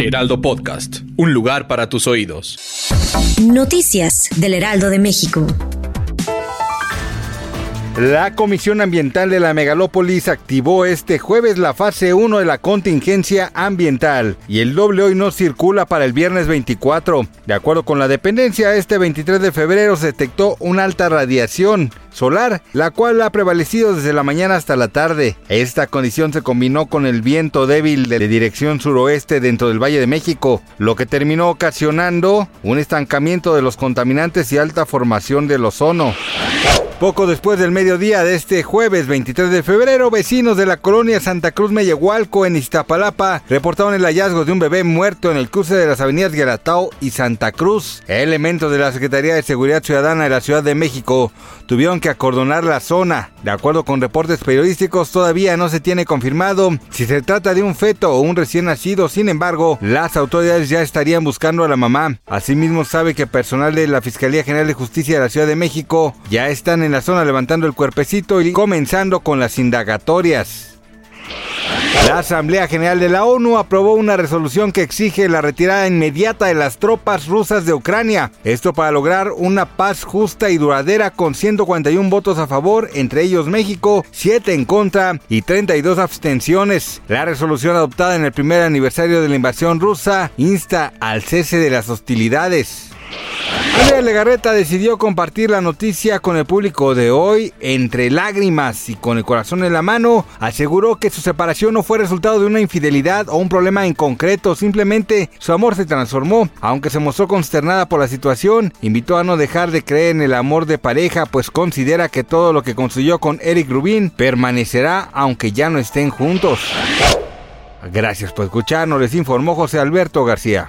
Heraldo Podcast, un lugar para tus oídos. Noticias del Heraldo de México. La Comisión Ambiental de la Megalópolis activó este jueves la fase 1 de la contingencia ambiental y el doble hoy no circula para el viernes 24. De acuerdo con la dependencia, este 23 de febrero se detectó una alta radiación solar, la cual ha prevalecido desde la mañana hasta la tarde. Esta condición se combinó con el viento débil de dirección suroeste dentro del Valle de México, lo que terminó ocasionando un estancamiento de los contaminantes y alta formación del ozono. Poco después del mediodía de este jueves 23 de febrero, vecinos de la colonia Santa Cruz Mellehualco en Iztapalapa reportaron el hallazgo de un bebé muerto en el cruce de las avenidas Gueratao y Santa Cruz. Elementos de la Secretaría de Seguridad Ciudadana de la Ciudad de México tuvieron que acordonar la zona. De acuerdo con reportes periodísticos, todavía no se tiene confirmado si se trata de un feto o un recién nacido. Sin embargo, las autoridades ya estarían buscando a la mamá. Asimismo, sabe que personal de la Fiscalía General de Justicia de la Ciudad de México ya están en la zona levantando el cuerpecito y comenzando con las indagatorias. La Asamblea General de la ONU aprobó una resolución que exige la retirada inmediata de las tropas rusas de Ucrania. Esto para lograr una paz justa y duradera con 141 votos a favor, entre ellos México, 7 en contra y 32 abstenciones. La resolución adoptada en el primer aniversario de la invasión rusa insta al cese de las hostilidades. Andrea Legarreta decidió compartir la noticia con el público de hoy. Entre lágrimas y con el corazón en la mano, aseguró que su separación no fue resultado de una infidelidad o un problema en concreto, simplemente su amor se transformó. Aunque se mostró consternada por la situación, invitó a no dejar de creer en el amor de pareja, pues considera que todo lo que construyó con Eric Rubin permanecerá aunque ya no estén juntos. Gracias por escucharnos, les informó José Alberto García.